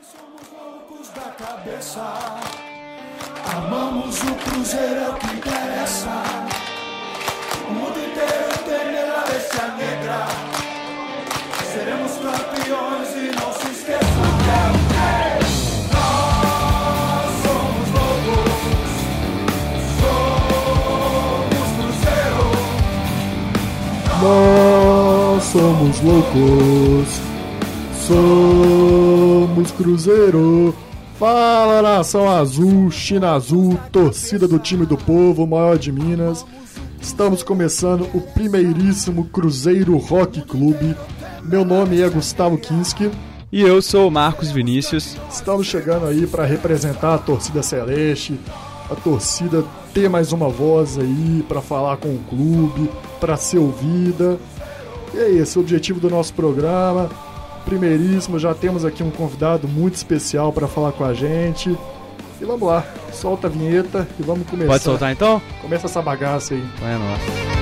Somos loucos da cabeça. Amamos o Cruzeiro, é o que interessa. O mundo inteiro tem nela bestia negra. Seremos campeões e não se loucos. Somos Cruzeiro. Nós somos loucos, somos Cruzeiro. Fala nação azul, China azul, torcida do time do povo, maior de Minas. Estamos começando o primeiríssimo Cruzeiro Rock Clube. Meu nome é Gustavo Kinski. E eu sou o Marcos Vinícius. Estamos chegando aí para representar a torcida celeste, a torcida ter mais uma voz aí para falar com o clube, para ser ouvida. E é esse o objetivo do nosso programa. Primeiríssimo, já temos aqui um convidado muito especial para falar com a gente. E vamos lá, solta a vinheta e vamos começar. Pode soltar então? Começa essa bagaça aí. É nóis.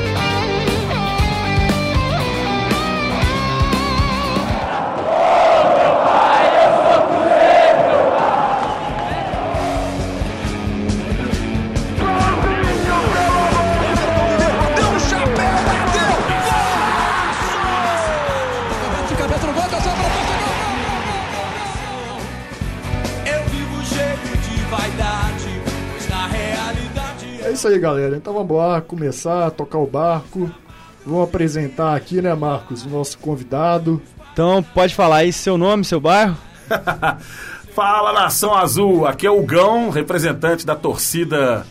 Isso aí, galera. Então vamos lá começar a tocar o barco. Vamos apresentar aqui, né, Marcos, o nosso convidado. Então, pode falar aí seu nome, seu bairro? Fala nação azul, aqui é o Gão, representante da torcida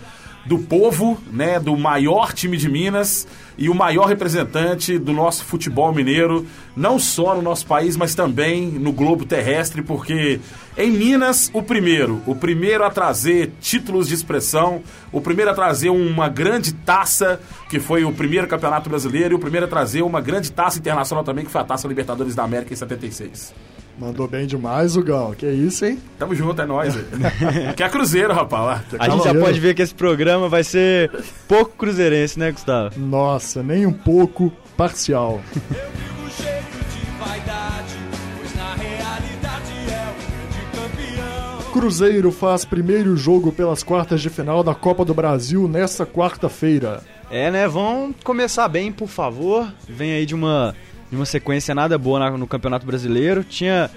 do povo, né, do maior time de Minas e o maior representante do nosso futebol mineiro, não só no nosso país, mas também no globo terrestre, porque em Minas, o primeiro, o primeiro a trazer títulos de expressão, o primeiro a trazer uma grande taça, que foi o primeiro campeonato brasileiro, e o primeiro a trazer uma grande taça internacional também, que foi a Taça Libertadores da América em 76. Mandou bem demais o Gão. Que isso, hein? Tamo junto, é nóis. Aqui é Cruzeiro, rapaz. A gente já Cavaleiro. pode ver que esse programa vai ser pouco cruzeirense, né, Gustavo? Nossa, nem um pouco parcial. eu vivo cheio de vaidade, pois na realidade é o grande campeão. Cruzeiro faz primeiro jogo pelas quartas de final da Copa do Brasil nesta quarta-feira. É, né? Vamos começar bem, por favor. Vem aí de uma, de uma sequência nada boa na- no Campeonato Brasileiro. Tinha.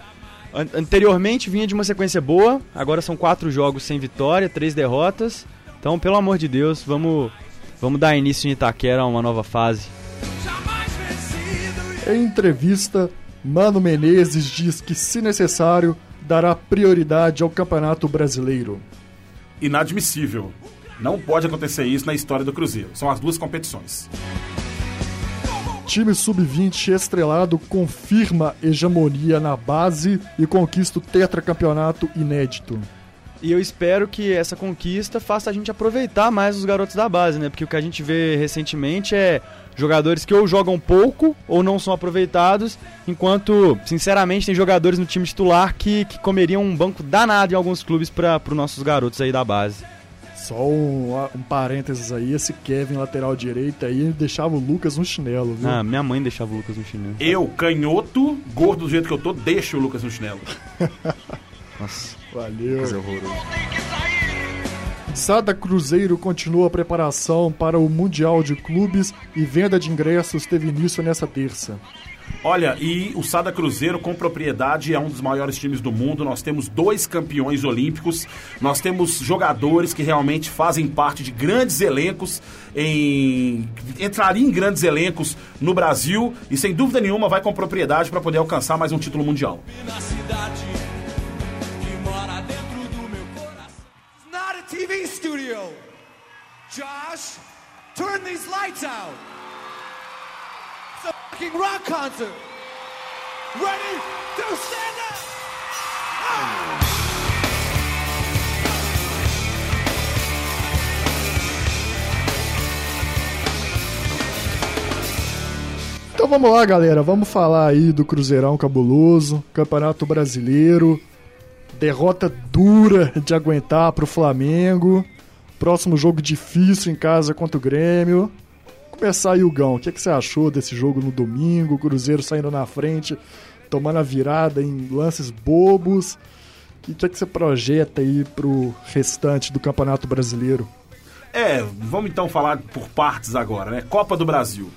an- Anteriormente vinha de uma sequência boa, agora são quatro jogos sem vitória, três derrotas. Então, pelo amor de Deus, vamos, vamos dar início em Itaquera a uma nova fase. Em entrevista, Mano Menezes diz que, se necessário, dará prioridade ao Campeonato Brasileiro. Inadmissível. Não pode acontecer isso na história do Cruzeiro. São as duas competições. Time sub-20 estrelado confirma hegemonia na base e conquista o tetracampeonato inédito. E eu espero que essa conquista faça a gente aproveitar mais os garotos da base, né? Porque o que a gente vê recentemente é jogadores que ou jogam pouco ou não são aproveitados, enquanto, sinceramente, tem jogadores no time titular que, que comeriam um banco danado em alguns clubes para os nossos garotos aí da base. Só um, um parênteses aí, esse Kevin lateral direito aí deixava o Lucas no chinelo, viu? Ah, minha mãe deixava o Lucas no chinelo. Eu, canhoto, gordo do jeito que eu tô, deixo o Lucas no chinelo. Nossa, Valeu. coisa horrorosa. Sada Cruzeiro continua a preparação para o Mundial de Clubes e venda de ingressos teve início nesta terça. Olha, e o Sada Cruzeiro, com propriedade, é um dos maiores times do mundo. Nós temos dois campeões olímpicos, nós temos jogadores que realmente fazem parte de grandes elencos, em... entrariam em grandes elencos no Brasil e, sem dúvida nenhuma, vai com propriedade para poder alcançar mais um título mundial. TV. Josh, turn these lights out. It's a fucking rock concert. Ready to stand up. Então vamos lá, galera. Vamos falar aí do Cruzeirão cabuloso, Campeonato Brasileiro, derrota dura de aguentar pro Flamengo. Próximo jogo difícil em casa contra o Grêmio. Começar aí, Gão. O que, é que você achou desse jogo no domingo? O Cruzeiro saindo na frente, tomando a virada em lances bobos. O que, é que você projeta aí pro restante do Campeonato Brasileiro? É, vamos então falar por partes agora, né? Copa do Brasil.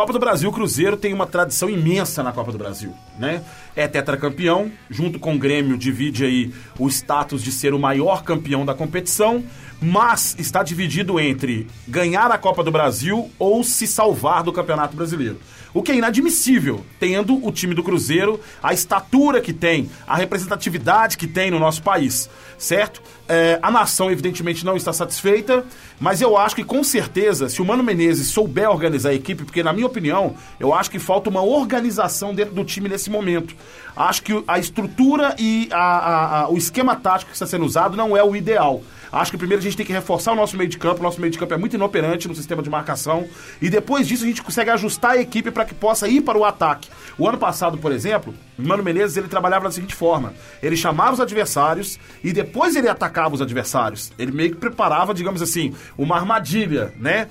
Copa do Brasil, o Cruzeiro tem uma tradição imensa na Copa do Brasil, né? É tetracampeão, junto com o Grêmio divide aí o status de ser o maior campeão da competição, mas está dividido entre ganhar a Copa do Brasil ou se salvar do Campeonato Brasileiro. O que é inadmissível, tendo o time do Cruzeiro a estatura que tem, a representatividade que tem no nosso país, certo? É, a nação, evidentemente, não está satisfeita, mas eu acho que, com certeza, se o Mano Menezes souber organizar a equipe, porque, na minha opinião, eu acho que falta uma organização dentro do time nesse momento. Acho que a estrutura e a, a, a, o esquema tático que está sendo usado não é o ideal. Acho que primeiro a gente tem que reforçar o nosso meio de campo. O nosso meio de campo é muito inoperante no sistema de marcação. E depois disso a gente consegue ajustar a equipe para que possa ir para o ataque. O ano passado, por exemplo, Mano Menezes ele trabalhava da seguinte forma: ele chamava os adversários e depois ele atacava os adversários. Ele meio que preparava, digamos assim, uma armadilha, né,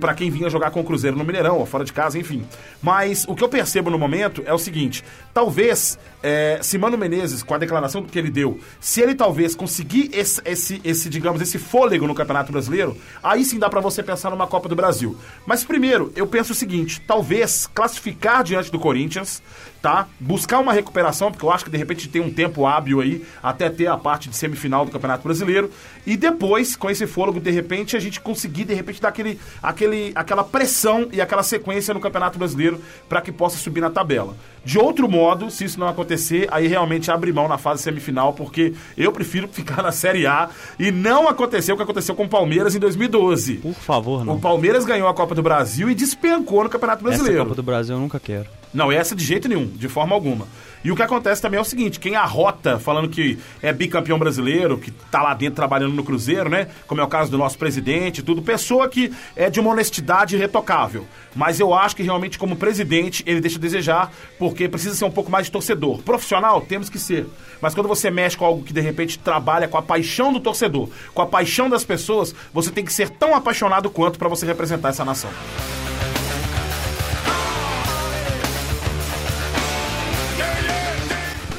para quem vinha jogar com o Cruzeiro no Mineirão ou fora de casa, enfim. Mas o que eu percebo no momento é o seguinte: talvez é, se Mano Menezes, com a declaração que ele deu, se ele talvez conseguir esse, esse, esse digamos, esse fôlego no Campeonato Brasileiro, aí sim dá para você pensar numa Copa do Brasil. Mas primeiro, eu penso o seguinte: talvez classificar diante do Corinthians, tá? Buscar uma recuperação, porque eu acho que de repente tem um tempo hábil aí até ter a parte de semifinal do Campeonato Brasileiro. E depois, com esse fôlego, de repente, a gente conseguir, de repente, dar aquele, aquele, aquela pressão e aquela sequência no Campeonato Brasileiro para que possa subir na tabela. De outro modo, se isso não acontecer, aí realmente abre mão na fase semifinal, porque eu prefiro ficar na Série A e não aconteceu o que aconteceu com o Palmeiras em 2012. Por favor, não. O Palmeiras ganhou a Copa do Brasil e despencou no Campeonato Brasileiro. Essa Copa do Brasil eu nunca quero. Não, essa de jeito nenhum, de forma alguma. E o que acontece também é o seguinte: quem arrota falando que é bicampeão brasileiro, que tá lá dentro trabalhando no Cruzeiro, né? Como é o caso do nosso presidente tudo, pessoa que é de uma honestidade irretocável. Mas eu acho que realmente, como presidente, ele deixa a desejar, porque precisa ser um pouco mais de torcedor. Profissional, temos que ser. Mas quando você mexe com algo que de repente trabalha com a paixão do torcedor, com a paixão das pessoas, você tem que ser tão apaixonado quanto para você representar essa nação.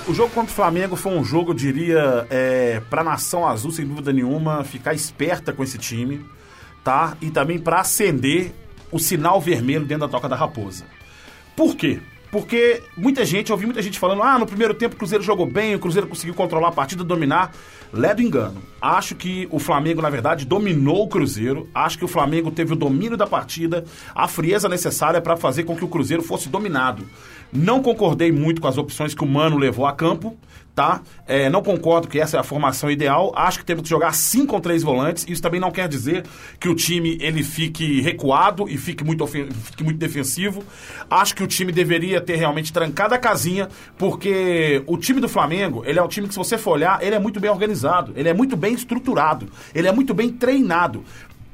O jogo contra o Flamengo foi um jogo, eu diria, é, para a nação azul, sem dúvida nenhuma, ficar esperta com esse time, tá? E também para acender o sinal vermelho dentro da toca da raposa. Por quê? Porque muita gente, eu ouvi muita gente falando, ah, no primeiro tempo o Cruzeiro jogou bem, o Cruzeiro conseguiu controlar a partida, dominar. Ledo engano. Acho que o Flamengo, na verdade, dominou o Cruzeiro. Acho que o Flamengo teve o domínio da partida, a frieza necessária para fazer com que o Cruzeiro fosse dominado. Não concordei muito com as opções que o Mano levou a campo, tá? É, não concordo que essa é a formação ideal. Acho que temos que jogar sim com três volantes. Isso também não quer dizer que o time ele fique recuado e fique muito, fique muito defensivo. Acho que o time deveria ter realmente trancado a casinha, porque o time do Flamengo, ele é um time que, se você for olhar, ele é muito bem organizado, ele é muito bem estruturado, ele é muito bem treinado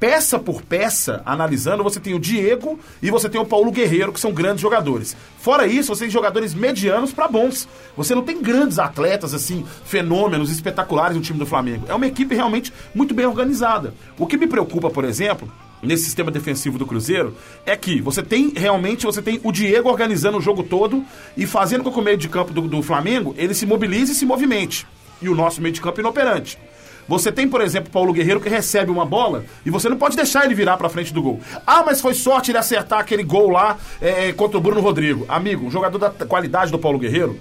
peça por peça, analisando, você tem o Diego e você tem o Paulo Guerreiro, que são grandes jogadores. Fora isso, você tem jogadores medianos para bons. Você não tem grandes atletas, assim, fenômenos espetaculares no time do Flamengo. É uma equipe realmente muito bem organizada. O que me preocupa, por exemplo, nesse sistema defensivo do Cruzeiro é que você tem realmente você tem o Diego organizando o jogo todo e fazendo com que o meio de campo do, do Flamengo ele se mobilize e se movimente. E o nosso meio de campo inoperante. Você tem, por exemplo, Paulo Guerreiro que recebe uma bola e você não pode deixar ele virar para frente do gol. Ah, mas foi sorte ele acertar aquele gol lá é, contra o Bruno Rodrigo. Amigo, um jogador da qualidade do Paulo Guerreiro,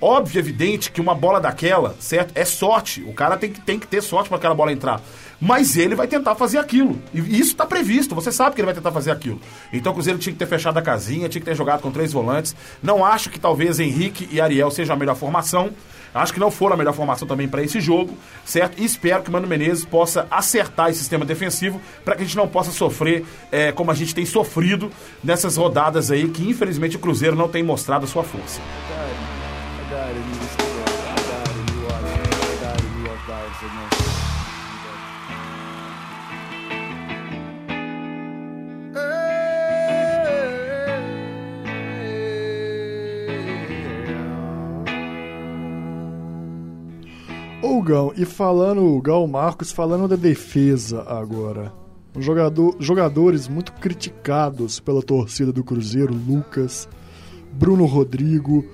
óbvio, evidente que uma bola daquela, certo? É sorte. O cara tem que, tem que ter sorte para aquela bola entrar. Mas ele vai tentar fazer aquilo. E isso está previsto, você sabe que ele vai tentar fazer aquilo. Então o Cruzeiro tinha que ter fechado a casinha, tinha que ter jogado com três volantes. Não acho que talvez Henrique e Ariel seja a melhor formação. Acho que não foram a melhor formação também para esse jogo, certo? E espero que o Mano Menezes possa acertar esse sistema defensivo para que a gente não possa sofrer é, como a gente tem sofrido nessas rodadas aí que infelizmente o Cruzeiro não tem mostrado a sua força. Ô Gão, e falando, Gal Marcos, falando da defesa agora. Jogador, jogadores muito criticados pela torcida do Cruzeiro, Lucas, Bruno Rodrigo.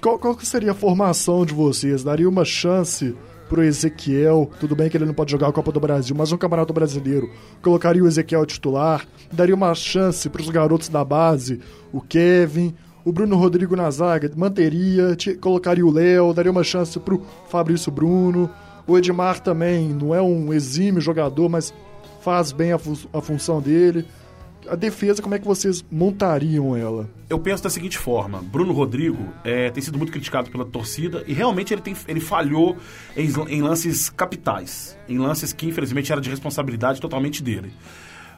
Qual, qual seria a formação de vocês? Daria uma chance pro Ezequiel? Tudo bem que ele não pode jogar a Copa do Brasil, mas um Campeonato Brasileiro. Colocaria o Ezequiel titular? Daria uma chance pros garotos da base? O Kevin, o Bruno Rodrigo na zaga? Manteria? Colocaria o Léo? Daria uma chance pro Fabrício Bruno? O Edmar também não é um exímio jogador, mas faz bem a, fu- a função dele. A defesa, como é que vocês montariam ela? Eu penso da seguinte forma: Bruno Rodrigo é, tem sido muito criticado pela torcida e realmente ele, tem, ele falhou em, em lances capitais, em lances que infelizmente era de responsabilidade totalmente dele.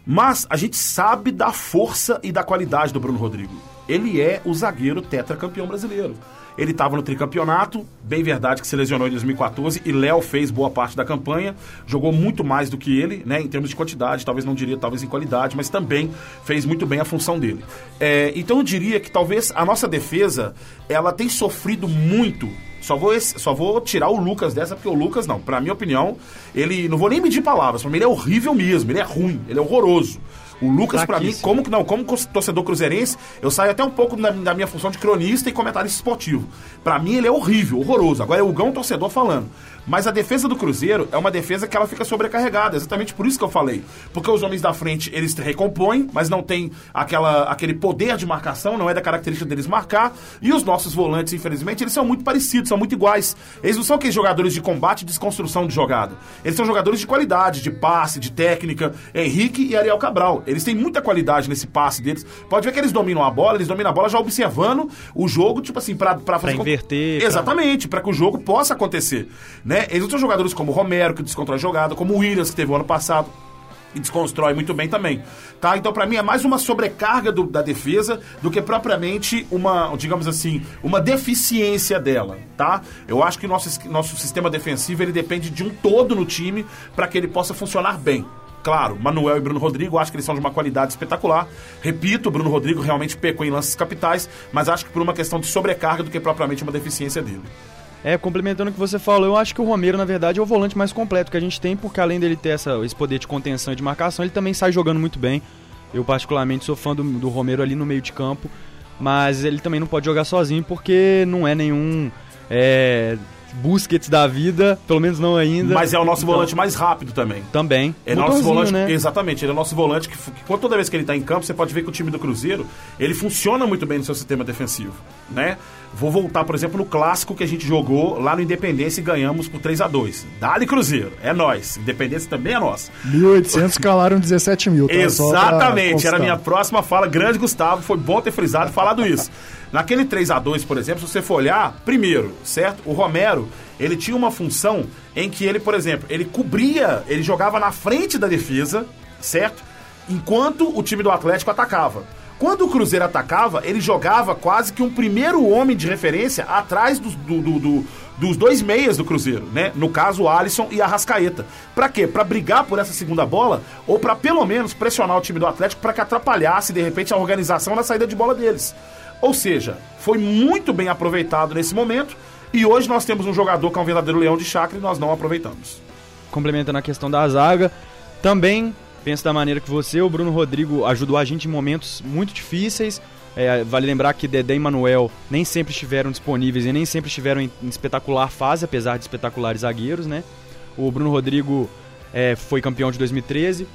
Mas a gente sabe da força e da qualidade do Bruno Rodrigo. Ele é o zagueiro tetracampeão brasileiro. Ele estava no tricampeonato, bem verdade que se lesionou em 2014 e Léo fez boa parte da campanha, jogou muito mais do que ele, né, em termos de quantidade, talvez não diria talvez em qualidade, mas também fez muito bem a função dele. É, então eu diria que talvez a nossa defesa ela tem sofrido muito só vou, só vou tirar o Lucas dessa, porque o Lucas, não, pra minha opinião, ele. Não vou nem medir palavras, pra mim ele é horrível mesmo, ele é ruim, ele é horroroso. O Lucas, pra mim, como não, como torcedor cruzeirense, eu saio até um pouco da, da minha função de cronista e comentarista esportivo. Pra mim, ele é horrível, horroroso. Agora é o Gão torcedor falando. Mas a defesa do Cruzeiro é uma defesa que ela fica sobrecarregada, exatamente por isso que eu falei. Porque os homens da frente, eles recompõem, mas não tem aquela, aquele poder de marcação, não é da característica deles marcar. E os nossos volantes, infelizmente, eles são muito parecidos, são muito iguais. Eles não são aqueles jogadores de combate e desconstrução de jogada. Eles são jogadores de qualidade, de passe, de técnica. Henrique e Ariel Cabral. Eles têm muita qualidade nesse passe deles. Pode ver que eles dominam a bola, eles dominam a bola já observando o jogo, tipo assim, pra, pra fazer. com- inverter, pra- Exatamente, pra que o jogo possa acontecer. Né? Eles não são jogadores como o Romero, que desconstrói a jogada, como o Williams, que teve o ano passado. E desconstrói muito bem também. Tá? Então, pra mim, é mais uma sobrecarga do- da defesa do que propriamente uma, digamos assim, uma deficiência dela. Tá? Eu acho que nosso, nosso sistema defensivo ele depende de um todo no time para que ele possa funcionar bem. Claro, Manuel e Bruno Rodrigo, acho que eles são de uma qualidade espetacular. Repito, Bruno Rodrigo realmente pecou em lances capitais, mas acho que por uma questão de sobrecarga do que propriamente uma deficiência dele. É, complementando o que você falou, eu acho que o Romero, na verdade, é o volante mais completo que a gente tem, porque além dele ter essa, esse poder de contenção e de marcação, ele também sai jogando muito bem. Eu, particularmente, sou fã do, do Romero ali no meio de campo, mas ele também não pode jogar sozinho, porque não é nenhum é, Busquets da vida, pelo menos não ainda. Mas é o nosso Então, volante mais rápido também. Também. É nosso volante, né? exatamente, ele é o nosso volante que, que toda vez que ele tá em campo, você pode ver que o time do Cruzeiro, ele funciona muito bem no seu sistema defensivo, né? Vou voltar, por exemplo, no clássico que a gente jogou lá no Independência e ganhamos por 3 a 2 Dali Cruzeiro, é nós. Independência também é nossa. 1.800 calaram 17 mil, tá? Exatamente, era a minha próxima fala. Grande Gustavo, foi bom ter frisado e falado isso. Naquele 3 a 2 por exemplo, se você for olhar, primeiro, certo? O Romero, ele tinha uma função em que ele, por exemplo, ele cobria, ele jogava na frente da defesa, certo? Enquanto o time do Atlético atacava. Quando o Cruzeiro atacava, ele jogava quase que um primeiro homem de referência atrás dos, do- do- do- dos dois meias do Cruzeiro, né? No caso, o Alisson e a Rascaeta. Pra quê? Pra brigar por essa segunda bola ou pra pelo menos pressionar o time do Atlético pra que atrapalhasse de repente a organização na saída de bola deles. Ou seja, foi muito bem aproveitado nesse momento e hoje nós temos um jogador que é um verdadeiro leão de chácara e nós não aproveitamos. complementando a questão da zaga. Também penso da maneira que você, o Bruno Rodrigo ajudou a gente em momentos muito difíceis. É, vale lembrar que Dedé e Manuel nem sempre estiveram disponíveis e nem sempre estiveram em, em espetacular fase, apesar de espetaculares zagueiros, né? O Bruno Rodrigo é, foi campeão de 2013,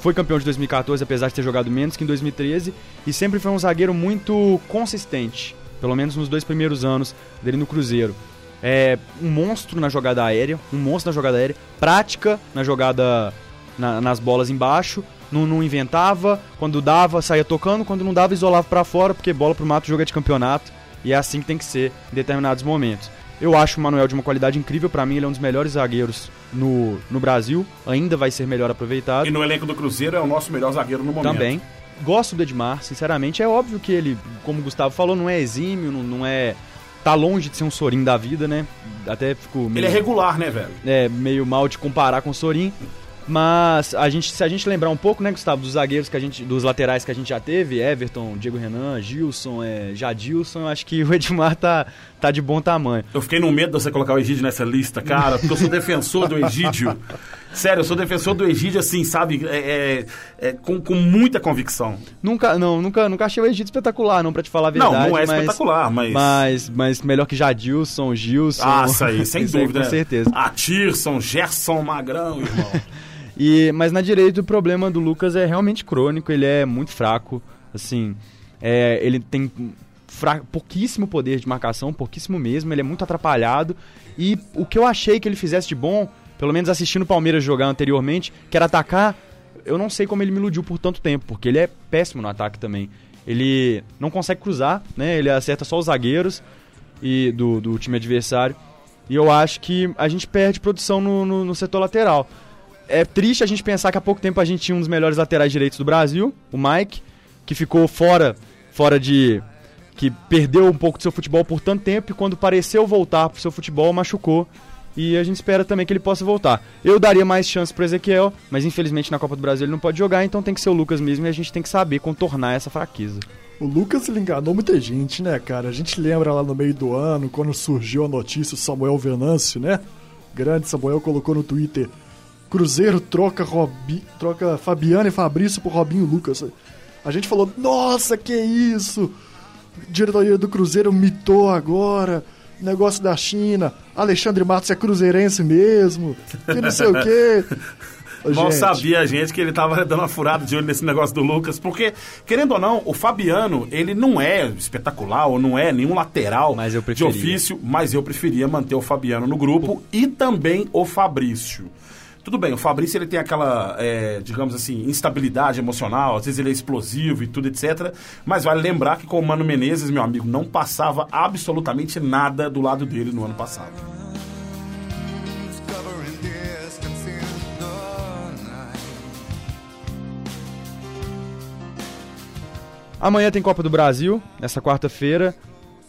foi campeão de 2014, apesar de ter jogado menos que em 2013, e sempre foi um zagueiro muito consistente, pelo menos nos dois primeiros anos dele no Cruzeiro. É um monstro na jogada aérea, um monstro na jogada aérea, prática na jogada na- nas bolas embaixo, não, não inventava, quando dava saía tocando, quando não dava isolava pra fora, porque bola pro mato joga de campeonato, e é assim que tem que ser em determinados momentos. Eu acho o Manuel de uma qualidade incrível, pra mim ele é um dos melhores zagueiros no, no Brasil, ainda vai ser melhor aproveitado. E no elenco do Cruzeiro é o nosso melhor zagueiro no momento. Também. Gosto do Edmar, sinceramente. É óbvio que ele, como o Gustavo falou, não é exímio, não, não é. Tá longe de ser um Sorin da vida, né? Até fico meio, Ele é regular, né, velho? é, meio mal de comparar com o Sorin. Mas a gente, se a gente lembrar um pouco, né, Gustavo, dos zagueiros que a gente, dos laterais que a gente já teve, Everton, Diego Renan, Gilson, é, Jadilson, eu acho que o Edmar tá, tá de bom tamanho. Eu fiquei no medo de você colocar o Egídio nessa lista, cara, porque eu sou defensor do Egídio. Sério, eu sou defensor do Egídio, assim, sabe? É, é, é, com, com muita convicção. Nunca, não, nunca, nunca achei o Egito espetacular, não, pra te falar a Não, verdade. não é mas- espetacular, mas- mas. Mas melhor que Jadilson, Gilson. Ah, isso aí, sem dúvida. Com certeza. Ah, Tirson, Gerson, Magrão, irmão. E, mas na direita o problema do Lucas é realmente crônico, ele é muito fraco, assim, é, ele tem fra- pouquíssimo poder de marcação, pouquíssimo mesmo, ele é muito atrapalhado e o que eu achei que ele fizesse de bom, pelo menos assistindo o Palmeiras jogar anteriormente, que era atacar, eu não sei como ele me iludiu por tanto tempo, porque ele é péssimo no ataque também. Ele não consegue cruzar, né? Ele acerta só os zagueiros e do, do time adversário. E eu acho que a gente perde produção no, no- no setor lateral. É triste a gente pensar que há pouco tempo a gente tinha um dos melhores laterais direitos do Brasil, o Mike, que ficou fora, fora de. Que perdeu um pouco do seu futebol por tanto tempo e quando pareceu voltar pro seu futebol machucou. E a gente espera também que ele possa voltar. Eu daria mais chance pro Ezequiel, mas infelizmente na Copa do Brasil ele não pode jogar, então tem que ser o Lucas mesmo e a gente tem que saber contornar essa fraqueza. O Lucas ele enganou muita gente, né, cara? A gente lembra lá no meio do ano, quando surgiu a notícia, o Samuel Venâncio, né? Grande Samuel colocou no Twitter: Cruzeiro troca, Robi... troca Fabiano e Fabrício por Robinho Lucas. A gente falou: Nossa, que isso! Diretoria do Cruzeiro mitou agora. Negócio da China. Alexandre Matos é cruzeirense mesmo. Que não sei o quê. Mal gente, sabia a gente que ele tava dando uma furada de olho nesse negócio do Lucas, porque, querendo ou não, o Fabiano, ele não é espetacular ou não é nenhum lateral Mas eu de ofício, mas eu preferia manter o Fabiano no grupo e também o Fabrício. Tudo bem, o Fabrício ele tem aquela, é, digamos assim, instabilidade emocional, às vezes ele é explosivo e tudo, etc. Mas vale lembrar que com o Mano Menezes, meu amigo, não passava absolutamente nada do lado dele no ano passado. Amanhã tem Copa do Brasil, nessa quarta-feira.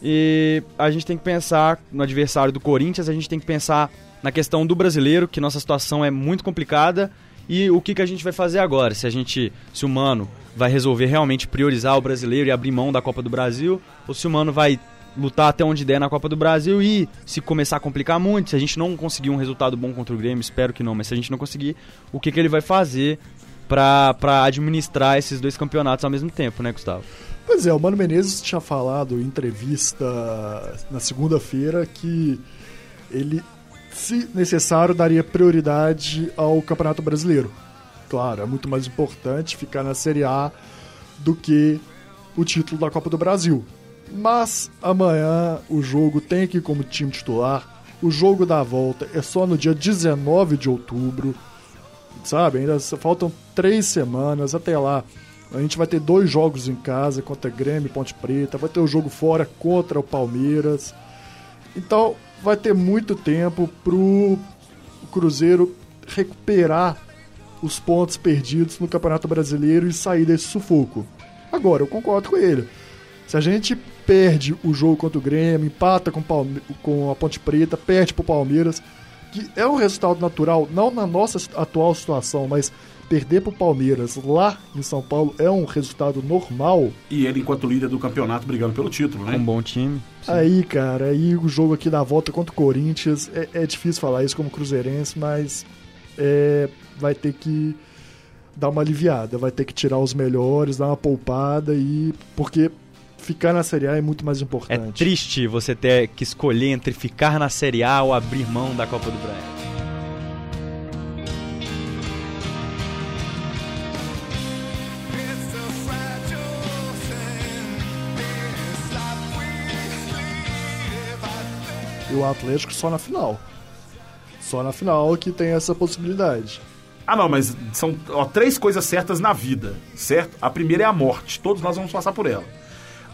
E a gente tem que pensar no adversário do Corinthians, a gente tem que pensar na questão do brasileiro, que nossa situação é muito complicada. E o que, que a gente vai fazer agora? Se a gente, se o Mano vai resolver realmente priorizar o brasileiro e abrir mão da Copa do Brasil, ou se o Mano vai lutar até onde der na Copa do Brasil e se começar a complicar muito, se a gente não conseguir um resultado bom contra o Grêmio, espero que não, mas se a gente não conseguir, o que, que ele vai fazer pra administrar esses dois campeonatos ao mesmo tempo, né, Gustavo? Pois é, o Mano Menezes tinha falado em entrevista na segunda-feira que ele, se necessário, daria prioridade ao Campeonato Brasileiro. Claro, é muito mais importante ficar na Série A do que o título da Copa do Brasil. Mas amanhã o jogo tem aqui como time titular. O jogo da volta é só no dia 19 de outubro sabe? Ainda faltam três semanas até lá. A gente vai ter dois jogos em casa contra Grêmio e Ponte Preta, vai ter o jogo fora contra o Palmeiras. Então vai ter muito tempo pro Cruzeiro recuperar os pontos perdidos no Campeonato Brasileiro e sair desse sufoco. Agora, eu concordo com ele. Se a gente perde o jogo contra o Grêmio, empata com, Palme- com a Ponte Preta, perde pro Palmeiras, que é um resultado natural, não na nossa atual situação, mas perder pro Palmeiras lá em São Paulo é um resultado normal. E ele, enquanto líder do campeonato, brigando pelo título, né? Um bom time. Aí, cara, aí o jogo aqui da volta contra o Corinthians, é, é difícil falar isso como cruzeirense, mas é, vai ter que dar uma aliviada, vai ter que tirar os melhores, dar uma poupada e porque ficar na Série A é muito mais É importante. triste você ter que escolher entre ficar na Série A ou abrir mão da Copa do Brasil. E o Atlético só na final. Só na final que tem essa possibilidade. Ah, não, mas são ó, três coisas certas na vida, certo? A primeira é a morte. Todos nós vamos passar por ela.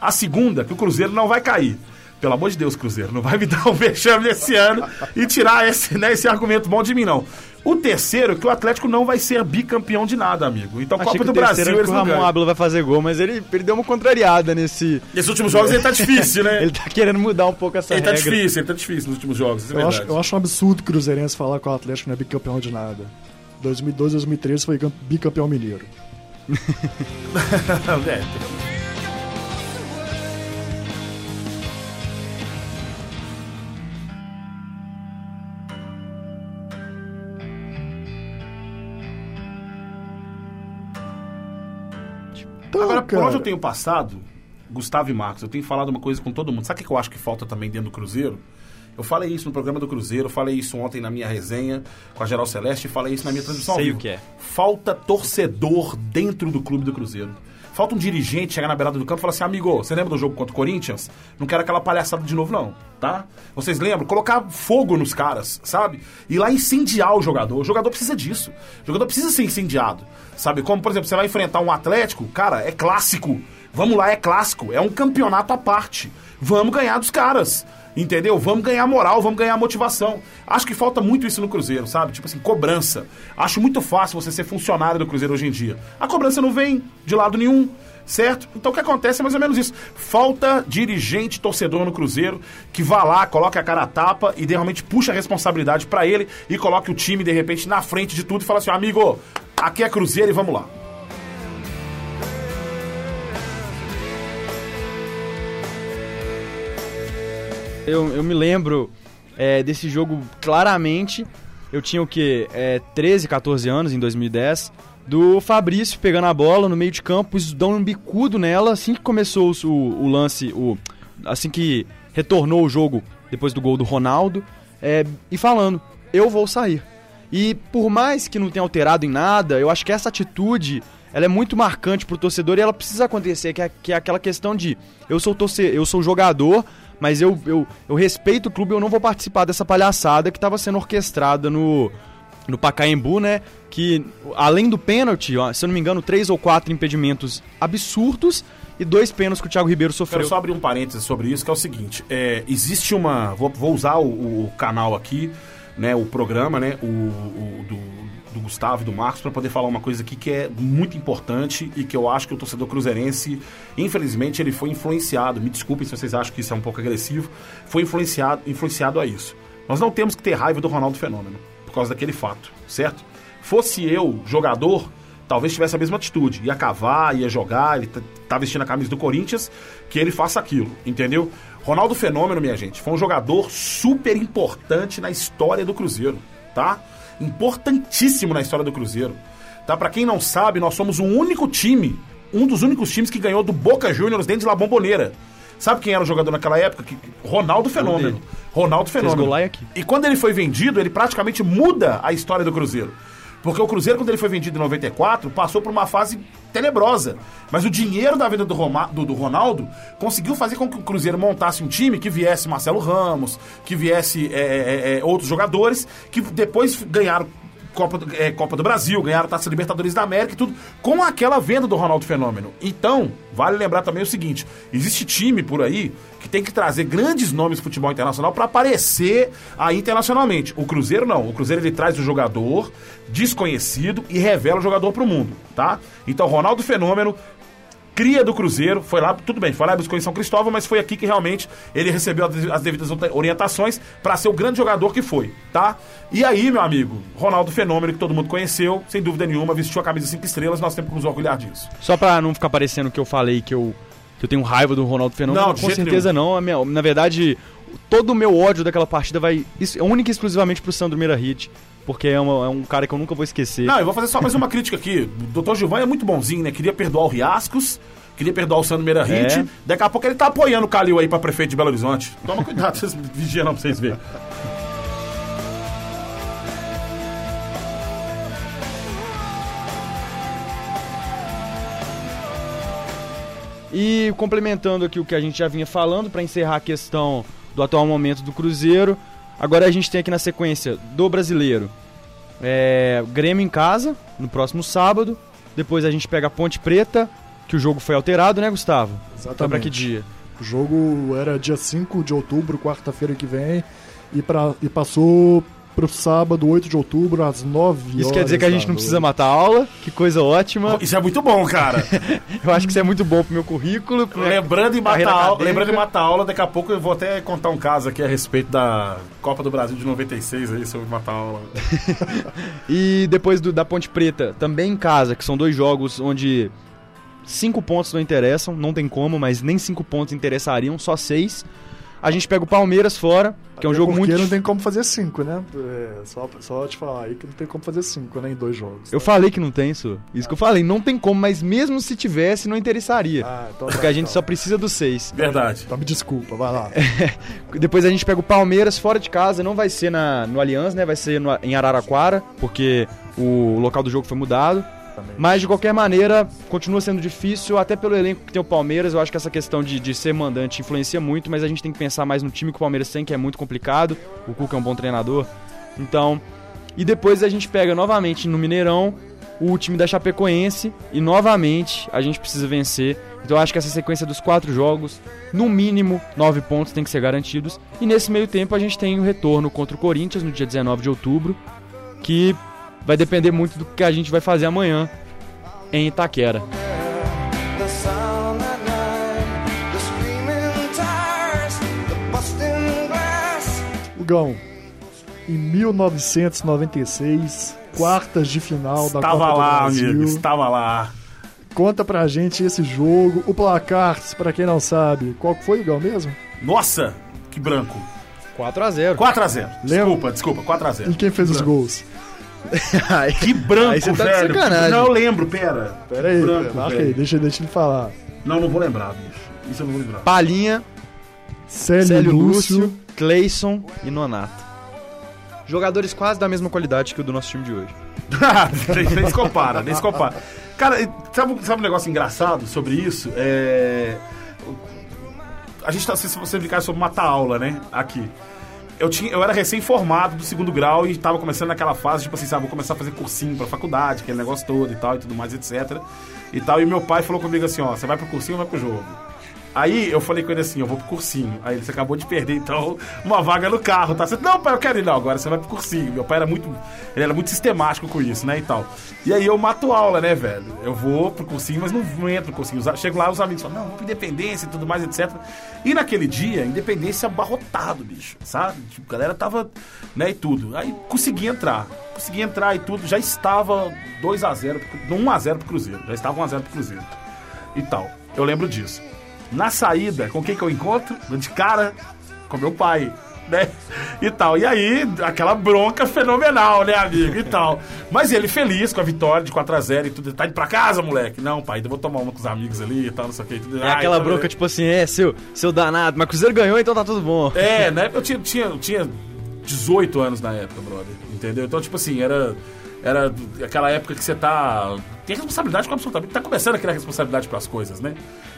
A segunda, que o Cruzeiro não vai cair. Pelo amor de Deus, Cruzeiro, não vai me dar um vexame esse ano e tirar esse, né, esse argumento bom de mim, não. O terceiro, que o Atlético não vai ser bicampeão de nada, amigo. Então, Achei Copa que do Brasil era eles que o não Ramon. Ábila vai fazer gol, mas ele, ele deu uma contrariada nesse... Nesses últimos jogos ele tá difícil, né? Ele tá querendo mudar um pouco essa Ele tá regra. difícil, ele tá difícil nos últimos jogos, isso é Eu acho, eu acho um absurdo o Cruzeirense falar que o Atlético não é bicampeão de nada. 2012 2013 foi cam- bicampeão mineiro. É, Então, Agora, por cara, onde eu tenho passado, Gustavo e Marcos, eu tenho falado uma coisa com todo mundo. Sabe o que eu acho que falta também dentro do Cruzeiro? Eu falei isso no programa do Cruzeiro, eu falei isso ontem na minha resenha com a Geral Celeste e falei isso na minha transmissão. Sei o que é. Falta torcedor dentro do clube do Cruzeiro. Falta um dirigente chegar na beirada do campo e falar assim: amigo, você lembra do jogo contra o Corinthians? Não quero aquela palhaçada de novo, não, tá? Vocês lembram? Colocar fogo nos caras, sabe? Ir lá incendiar o jogador. O jogador precisa disso. O jogador precisa ser incendiado, sabe? Como, por exemplo, você vai enfrentar um Atlético, cara, é clássico. Vamos lá, é clássico. É um campeonato à parte. Vamos ganhar dos caras. Entendeu? Vamos ganhar moral, vamos ganhar motivação. Acho que falta muito isso no Cruzeiro, sabe? Tipo assim, cobrança. Acho muito fácil você ser funcionário do Cruzeiro hoje em dia. A cobrança não vem de lado nenhum, certo? Então o que acontece é mais ou menos isso. Falta dirigente, torcedor no Cruzeiro que vá lá, coloque a cara a tapa e de- realmente puxa a responsabilidade pra ele e coloque o time de repente na frente de tudo e fala assim: amigo, aqui é Cruzeiro e vamos lá. Eu, eu me lembro é, desse jogo claramente. Eu tinha o quê? É, 13, 14 anos em 2010. Do Fabrício pegando a bola no meio de campo, dando um bicudo nela assim que começou o, o lance, o, assim que retornou o jogo depois do gol do Ronaldo, é, e falando: Eu vou sair. E por mais que não tenha alterado em nada, eu acho que essa atitude ela é muito marcante pro torcedor e ela precisa acontecer, que é, que é aquela questão de eu sou torce, eu sou jogador, mas eu, eu, eu respeito o clube e eu não vou participar dessa palhaçada que estava sendo orquestrada no, no Pacaembu, né? Que além do pênalti, ó, se eu não me engano, três ou quatro impedimentos absurdos e dois pênaltis que o Thiago Ribeiro sofreu. Quero só abrir um parênteses sobre isso, que é o seguinte: é, existe uma. Vou, vou usar o, o canal aqui, né? O programa, né? O, o do, do Gustavo e do Marcos, para poder falar uma coisa aqui que é muito importante e que eu acho que o torcedor cruzeirense, infelizmente, ele foi influenciado. Me desculpem se vocês acham que isso é um pouco agressivo, foi influenciado, influenciado a isso. Nós não temos que ter raiva do Ronaldo Fenômeno, por causa daquele fato, certo? Fosse eu, jogador, talvez tivesse a mesma atitude. Ia cavar, ia jogar, ele t- tá vestindo a camisa do Corinthians, que ele faça aquilo, entendeu? Ronaldo Fenômeno, minha gente, foi um jogador super importante na história do Cruzeiro, tá? Importantíssimo na história do Cruzeiro. Tá? Pra quem não sabe, nós somos o único time, um dos únicos times que ganhou do Boca Juniors dentro de La Bombonera. Sabe quem era o jogador naquela época? Que- Ronaldo Fenômeno. Ronaldo Fenômeno. E quando ele foi vendido, ele praticamente muda a história do Cruzeiro. Porque o Cruzeiro, quando ele foi vendido em 94, passou por uma fase tenebrosa. Mas o dinheiro da venda do, Roma- do- do Ronaldo conseguiu fazer com que o Cruzeiro montasse um time que viesse Marcelo Ramos, que viesse é, é, é, outros jogadores, que depois ganharam Copa do, é, Copa do Brasil, ganharam Taça Libertadores da América e tudo, com aquela venda do Ronaldo Fenômeno. Então, vale lembrar também o seguinte: existe time por aí que tem que trazer grandes nomes do futebol internacional para aparecer aí internacionalmente. O Cruzeiro não. O Cruzeiro ele traz o jogador desconhecido e revela o jogador pro mundo, tá? Então, Ronaldo Fenômeno cria do Cruzeiro, foi lá, tudo bem, foi lá buscou em São Cristóvão, mas foi aqui que realmente ele recebeu as- as devidas orientações para ser o grande jogador que foi, tá? E aí, meu amigo, Ronaldo Fenômeno, que todo mundo conheceu, sem dúvida nenhuma, vestiu a camisa 5 estrelas, nós temos que nos orgulhar disso. Só pra não ficar parecendo que eu falei que eu, que eu tenho raiva do Ronaldo Fenômeno, Não, com certeza não. A minha- na verdade, todo o meu ódio daquela partida vai is- única e exclusivamente pro Sandro Meira Hit, porque é, uma- é um cara que eu nunca vou esquecer. Não, eu vou fazer só mais uma crítica aqui. O doutor Gilvan é muito bonzinho, né? Queria perdoar o Riascos, queria perdoar o Sandro Meira Hit. É. Daqui a pouco ele tá apoiando o Calil aí pra prefeito de Belo Horizonte. Toma cuidado, vocês vigiam não pra vocês verem. E complementando aqui o que a gente já vinha falando, para encerrar a questão do atual momento do Cruzeiro, agora a gente tem aqui na sequência do brasileiro é, Grêmio em casa, no próximo sábado. Depois a gente pega a Ponte Preta, que o jogo foi alterado, né, Gustavo? Exatamente. Então, pra que dia? O jogo era dia 5 de outubro, quarta-feira que vem, e, pra, e passou pro sábado, 8 de outubro, às 9 horas. Isso quer dizer que a gente não precisa matar aula, que coisa ótima. Isso é muito bom, cara. Eu acho que isso é muito bom pro meu currículo. pro lembrando, em matar aula, lembrando em matar aula, daqui a pouco eu vou até contar um caso aqui a respeito da Copa do Brasil de 96 aí, sobre matar aula. E depois do- da Ponte Preta, também em casa, que são dois jogos onde cinco pontos não interessam, não tem como, mas nem cinco pontos interessariam, só seis. A gente pega o Palmeiras fora, que é um Até jogo porque muito. não tem como fazer 5, né? É, só, só te falar aí que não tem como fazer 5, né? Em dois jogos. Eu falei que não tem isso. Isso que eu falei, não tem como, mas mesmo se tivesse, não interessaria. Ah, então porque tá, a gente então. só precisa dos seis. Verdade. Então me desculpa, vai lá. Depois a gente pega o Palmeiras fora de casa, não vai ser na, no Allianz, né? Vai ser no- em Araraquara, porque o local do jogo foi mudado. Mas de qualquer maneira, continua sendo difícil, até pelo elenco que tem o Palmeiras. Eu acho que essa questão de, de ser mandante influencia muito, mas a gente tem que pensar mais no time que o Palmeiras tem, que é muito complicado. O Cuca é um bom treinador. Então. E depois a gente pega novamente no Mineirão o time da Chapecoense e novamente a gente precisa vencer. Então eu acho que essa sequência dos quatro jogos, no mínimo nove pontos tem que ser garantidos. E nesse meio tempo a gente tem o retorno contra o Corinthians no dia 19 de outubro, que vai depender muito do que a gente vai fazer amanhã em Itaquera. Gão, em 1996, quartas de final da Estava Copa do lá, Brasil. amigo, estava lá. Conta pra gente esse jogo, o placar, pra quem não sabe. Qual foi, Gão, mesmo? Nossa, que branco. 4 a 0 4x0. Lembra? Desculpa, desculpa, 4x0. E quem fez os gols? Que branco, Aí você tá de velho. sacanagem. Não, eu lembro, pera. Pera aí, Branco, pera, velho. aí, deixa, deixa ele falar. Não, não vou lembrar, bicho. Isso eu não vou lembrar. Palhinha, Célio, Célio Lúcio. Lúcio, Cleison e Nonato. Jogadores quase da mesma qualidade que o do nosso time de hoje. nem, se compara, nem se compara. Cara, sabe, sabe um negócio engraçado sobre isso? É... A gente tá, se você brincar sobre matar aula, né? Aqui. Eu, tinha, eu era recém-formado do segundo grau e tava começando naquela fase, tipo assim, sabe, vou começar a fazer cursinho pra faculdade, aquele negócio todo e tal, e tudo mais, etc. E tal, e meu pai falou comigo assim, ó, você vai pro cursinho ou vai pro jogo? Aí eu falei com ele assim, eu vou pro cursinho. Aí ele, acabou de perder, então, uma vaga no carro, tá? Você, não, pai, eu quero ir. Não, agora você vai pro cursinho. Meu pai era muito, ele era muito sistemático com isso, né, e tal. E aí eu mato aula, né, velho? Eu vou pro cursinho, mas não, entro no cursinho. Chego lá, os amigos falam, não, vamos pra Independência e tudo mais, etc. E naquele dia, Independência abarrotado, bicho, sabe? Tipo, a galera tava, né, e tudo. Aí consegui entrar. Consegui entrar e tudo. Já estava 2x0, 1x0 pro Cruzeiro. Já estava 1x0 pro Cruzeiro. E tal. Eu lembro disso. Na saída, com quem que eu encontro? De cara, com meu pai, né? E tal. E aí, aquela bronca fenomenal, né, amigo? E tal. Mas ele feliz com a vitória de 4x0 e tudo. Tá indo pra casa, moleque? Não, pai, eu vou tomar uma com os amigos ali e tal, não sei o que. É aquela bronca, tipo assim, é, seu, seu danado, mas o Cruzeiro ganhou, então tá tudo bom. É, né? Eu tinha, tinha, eu tinha 18 anos na época, brother. Entendeu? Então, tipo assim, era. Era aquela época que você tá. Tem responsabilidade com absolutamente. Tá começando a criar responsabilidade pras coisas, né?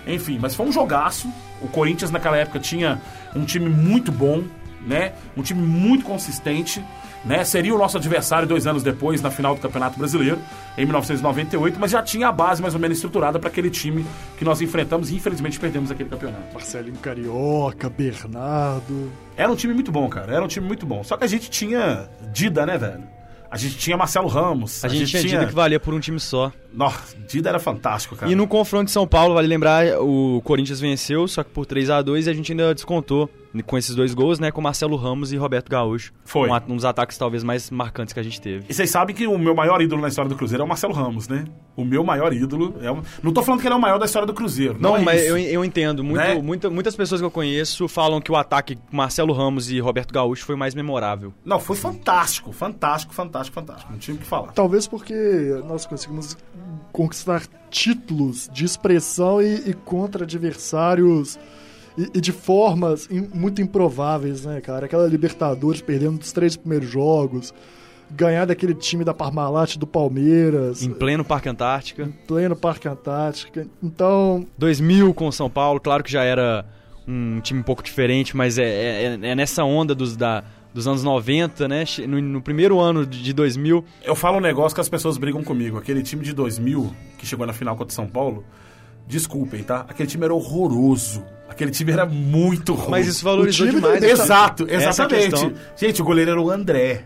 Enfim, mas foi um jogaço. O Corinthians naquela época tinha um time muito bom, né? Um time muito consistente. Né? Seria o nosso adversário dois anos depois, na final do Campeonato Brasileiro, em 1998, mas já tinha a base mais ou menos estruturada para aquele time que nós enfrentamos e infelizmente perdemos aquele campeonato. Marcelinho Carioca, Bernardo. Era um time muito bom, cara. Era um time muito bom. Só que a gente tinha Dida, né, velho? A gente tinha Marcelo Ramos. A, gente tinha dito que valia por um time só. Nossa, Dida era fantástico, cara. E no confronto de São Paulo, vale lembrar, o Corinthians venceu, só que por 3 a 2 e a gente ainda descontou com esses dois gols, né, com Marcelo Ramos e Roberto Gaúcho. Foi. Um, a- um dos ataques talvez mais marcantes que a gente teve. E vocês sabem que o meu maior ídolo na história do Cruzeiro é o Marcelo Ramos, né? O meu maior ídolo é o... Não tô falando que ele é o maior da história do Cruzeiro. Não, Não, é mas isso. eu, eu entendo. Muito, Né? muita- muitas pessoas que eu conheço falam que o ataque com Marcelo Ramos e Roberto Gaúcho foi mais memorável. Não, foi fantástico. Fantástico, fantástico, fantástico. Não tinha o que falar. Talvez porque nós conseguimos conquistar títulos de expressão e, e contra adversários e, e de formas im- muito improváveis, né, cara? Aquela Libertadores perdendo os três primeiros jogos, ganhar daquele time da Parmalat do Palmeiras, Em pleno Parque Antártica. pleno Parque Antártica. Então, 2000 com o São Paulo, claro que já era um time um pouco diferente, mas é, é- é nessa onda dos, da, dos anos 90, né? No, no primeiro ano de de 2000, Eu falo um negócio que as pessoas brigam comigo. Aquele time de 2000, que chegou na final contra o São Paulo, desculpem, tá? Aquele time era horroroso. Aquele time era muito ruim. mas isso valorizou O demais. do- essa- Exato, exatamente. Gente, o goleiro era o André.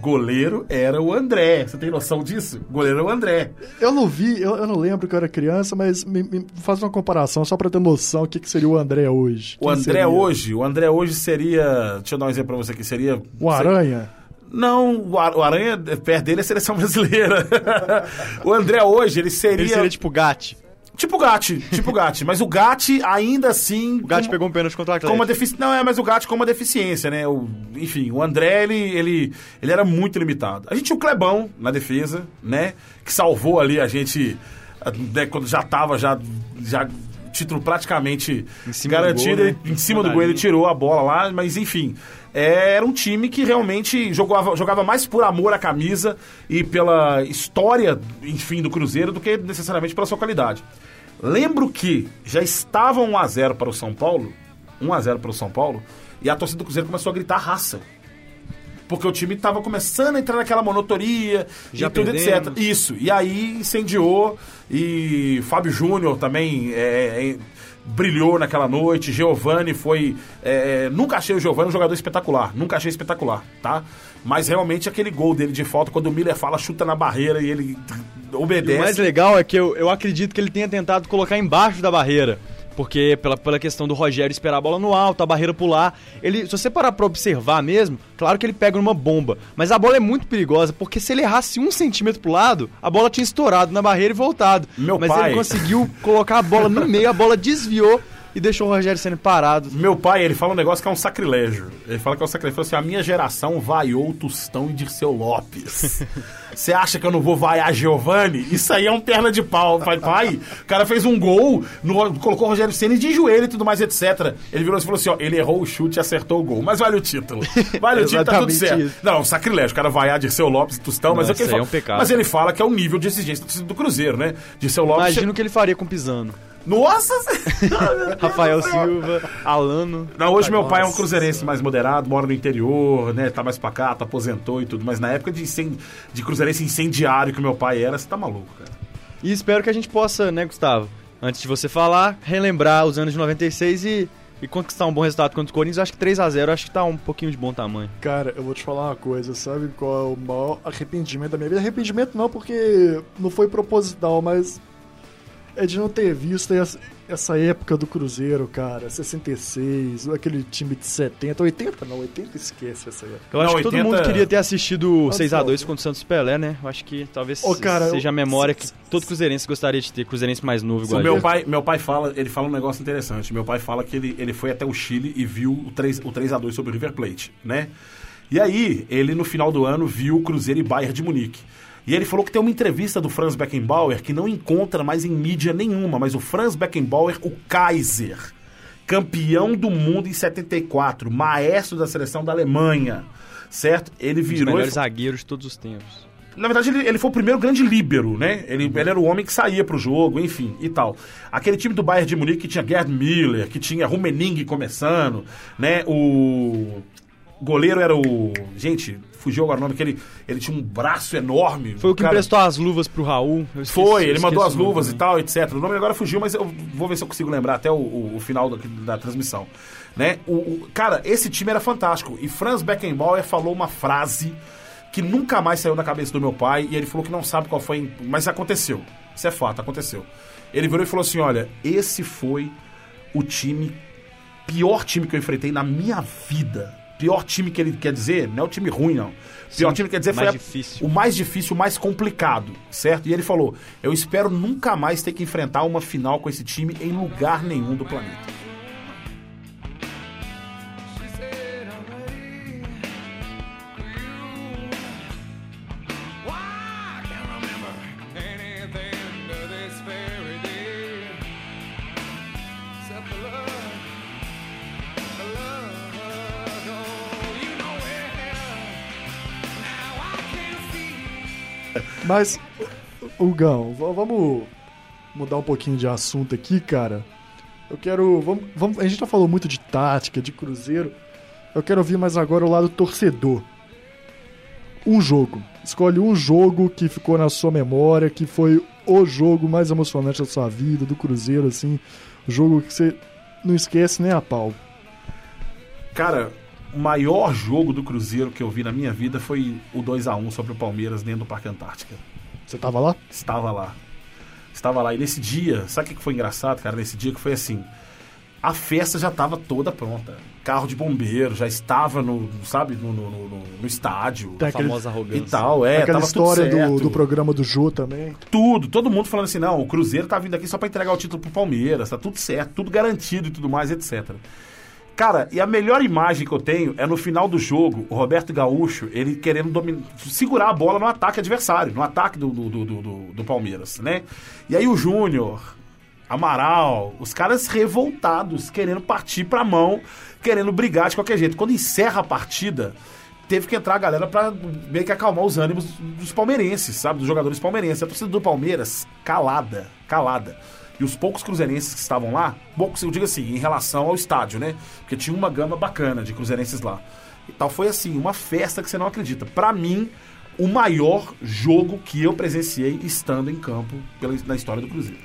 goleiro era o André. Você tem noção disso? Goleiro era o André. Eu não vi, eu, eu não lembro que eu era criança, mas me, me faz uma comparação só pra ter noção o que, que seria o André hoje. O Quem André seria? hoje, o André hoje seria. Deixa eu dar um exemplo pra você aqui, seria. O Aranha? Não, o o Aranha, perto dele é a seleção brasileira. o André hoje, ele seria. Ele seria tipo Gatti. Tipo o Gatti, tipo o Gatti. Mas o Gatti, ainda assim. O Gatti com- pegou um pênalti contra o com Atlético. uma deficiência. Não, é, mas o Gatti com uma deficiência, né? O, enfim, o André, ele, ele, ele era muito limitado. A gente tinha o Clebão na defesa, né? Que salvou ali a gente, né, quando já tava, já, já título praticamente garantido. gol, né? ele- Em cima do gol, ele tirou a bola lá, mas enfim. é, Era um time que realmente jogava, jogava mais por amor à camisa e pela história, enfim, do Cruzeiro do que necessariamente pela sua qualidade. Lembro que já estava 1x0 para o São Paulo, 1x0 para o São Paulo, e a torcida do Cruzeiro começou a gritar raça. Porque o time estava começando a entrar naquela monotonia Já e tudo, perdemos. etc. Isso. E aí incendiou e Fábio Júnior também é, é, brilhou naquela noite. Giovani foi. é, nunca achei o Giovani um jogador espetacular. Nunca achei espetacular, tá? Mas realmente aquele gol dele de falta, quando o Miller fala, chuta na barreira e ele E o obedece. mais legal é que eu, eu acredito que ele tenha tentado colocar embaixo da barreira. Porque pela, pela questão do Rogério esperar a bola no alto, a barreira pular. Ele, se você parar pra observar mesmo, claro que ele pega numa bomba. Mas a bola é muito perigosa, porque se ele errasse um centímetro pro lado, a bola tinha estourado na barreira e voltado. Meu mas pai- ele conseguiu colocar a bola no meio, a bola desviou e deixou o Rogério sendo parado. Meu pai, ele fala um negócio que é um sacrilégio. Ele fala que é um sacrilégio. Ele falou assim: a minha geração vaiou Tostão e Dirceu Lopes. Você acha que eu não vou vaiar Giovanni? Isso aí é um perna de pau. Pai, pai, o cara fez um gol, no- colocou o Rogério Ceni de joelho e tudo mais, etc. Ele virou e falou assim: ó, ele errou o chute e acertou o gol. Mas vale o título. Vale o título, tá tudo certo. isso. Não, sacrilégio. O cara vaiar Dirceu Lopes e Tostão, mas é que ele fala. é um. Mas ele fala que é o nível de exigência do- do Cruzeiro, né? Dirceu Lopes. Imagina o que ele faria com o Pisano. Nossa! Rafael Silva, Alano. Não, hoje meu pai é um cruzeirense mais moderado, mora no interior, né? Tá mais pacato, aposentou e tudo. Mas na época de, incen- de cruzeirense incendiário que meu pai era, você tá maluco, cara. E espero que a gente possa, né, Gustavo? Antes de você falar, relembrar os anos de 96 e, e conquistar um bom resultado contra o Corinthians. Acho que 3 a 0 acho que tá um pouquinho de bom tamanho. Cara, eu vou te falar uma coisa, sabe qual é o maior arrependimento da minha vida? Arrependimento não, porque não foi proposital, mas é de não ter visto essa, época do Cruzeiro, cara. 66, aquele time de 70, 80 não, 80 esquece essa época. Eu acho Não, que todo 80 mundo queria ter assistido o Olha 6x2 só. contra o Santos Pelé, né? Eu acho que talvez Ô, cara, seja eu- a memória que todo cruzeirense gostaria de ter, cruzeirense mais novo igual meu pai, meu pai fala, ele fala um negócio interessante. Meu pai fala que ele, ele foi até o Chile e viu o 3, o 3 a 2 sobre o River Plate, né? E aí, ele no final do ano viu o Cruzeiro e Bayern de Munique. E ele falou que tem uma entrevista do Franz Beckenbauer que não encontra mais em mídia nenhuma, mas o Franz Beckenbauer, o Kaiser, campeão do mundo em 74, maestro da seleção da Alemanha, certo? Ele Um dos virou melhores zagueiros de todos os tempos. na verdade, ele, ele foi o primeiro grande líbero, né? Ele, ele era o homem que saía pro jogo, enfim, e tal. Aquele time do Bayern de Munique que tinha Gerd Miller, que tinha Rummenigge começando, né? O goleiro era o... Gente, fugiu agora o nome, que ele, ele tinha um braço enorme. Foi o que cara- emprestou as luvas pro Raul. Esqueci- Foi, ele mandou as luvas e tal, etc. O nome agora fugiu, mas eu vou ver se eu consigo lembrar até o, o- o final da, da transmissão. Né? O, o- cara, esse time era fantástico. E Franz Beckenbauer falou uma frase que nunca mais saiu da cabeça do meu pai. E ele falou que não sabe qual foi. Mas aconteceu. Isso é fato, aconteceu. Ele virou e falou assim: olha, esse foi o time, pior time que eu enfrentei na minha vida. Pior time que ele quer dizer, não é o time ruim, não. Pior Sim, time quer dizer foi a- difícil. o mais difícil, o mais complicado, certo? E ele falou: Eu espero nunca mais ter que enfrentar uma final com esse time em lugar nenhum do planeta. Mas, Hugão, vamos mudar um pouquinho de assunto aqui, cara. Eu quero. Vamos, vamos- a gente já falou muito de tática, de cruzeiro. Eu quero ouvir mais agora o lado torcedor. Um jogo. Escolhe um jogo que ficou na sua memória, que foi o jogo mais emocionante da sua vida, do Cruzeiro, assim. Jogo que você não esquece nem a pau. Cara, o maior jogo do Cruzeiro que eu vi na minha vida foi o 2 a 1 sobre o Palmeiras dentro do Parque Antártica. Você tava lá? Estava lá. Estava lá. E nesse dia, sabe o que foi engraçado, cara? Nesse dia que foi assim. A festa já estava toda pronta. Carro de bombeiro já estava no, sabe, no, no, no- no estádio. Tem aquele- famosa arrogância. E tal, é. Aquela história do, certo. do programa do Jô também. Tudo, todo mundo falando assim, não, o Cruzeiro tá vindo aqui só pra entregar o título pro Palmeiras, tá tudo certo, tudo garantido e tudo mais, etc. Cara, e a melhor imagem que eu tenho é no final do jogo, o Roberto Gaúcho, ele querendo domin- segurar a bola no ataque adversário, no ataque do, do, do, do- do Palmeiras, né? E aí o Júnior, Amaral, os caras revoltados, querendo partir pra mão, querendo brigar de qualquer jeito. Quando encerra a partida, teve que entrar a galera pra meio que acalmar os ânimos dos palmeirenses, sabe? Dos jogadores palmeirenses. A torcida do Palmeiras, calada, calada. E os poucos cruzeirenses que estavam lá, poucos, eu digo assim, em relação ao estádio, né? Porque tinha uma gama bacana de cruzeirenses lá. E tal, foi assim, uma festa que você não acredita. Pra mim, o maior jogo que eu presenciei estando em campo pela, na história do Cruzeiro.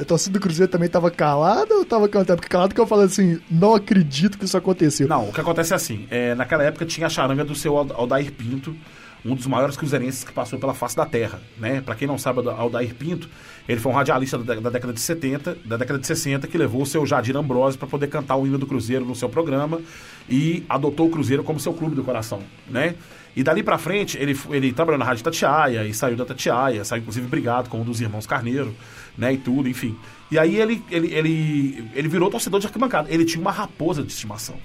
A torcida do Cruzeiro também tava calada ou tava cantando? Porque calado que eu falo assim, não acredito que isso aconteceu. Não, o que acontece é assim, é, naquela época tinha a charanga do seu Ald- Aldair Pinto, um dos maiores cruzeirenses que passou pela face da terra, né? Pra quem não sabe, Aldair Pinto, ele foi um radialista da, da década de 70, da década de 60, que levou o seu Jadir Ambrosio para poder cantar o hino do Cruzeiro no seu programa e adotou o Cruzeiro como seu clube do coração, né? E dali pra frente, ele, ele trabalhou na Rádio Tatiaia e saiu da Tatiaia, saiu inclusive brigado com um dos irmãos Carneiro, né, e tudo, enfim. E aí ele, ele, ele, ele virou torcedor de arquibancada. Ele tinha uma raposa de estimação.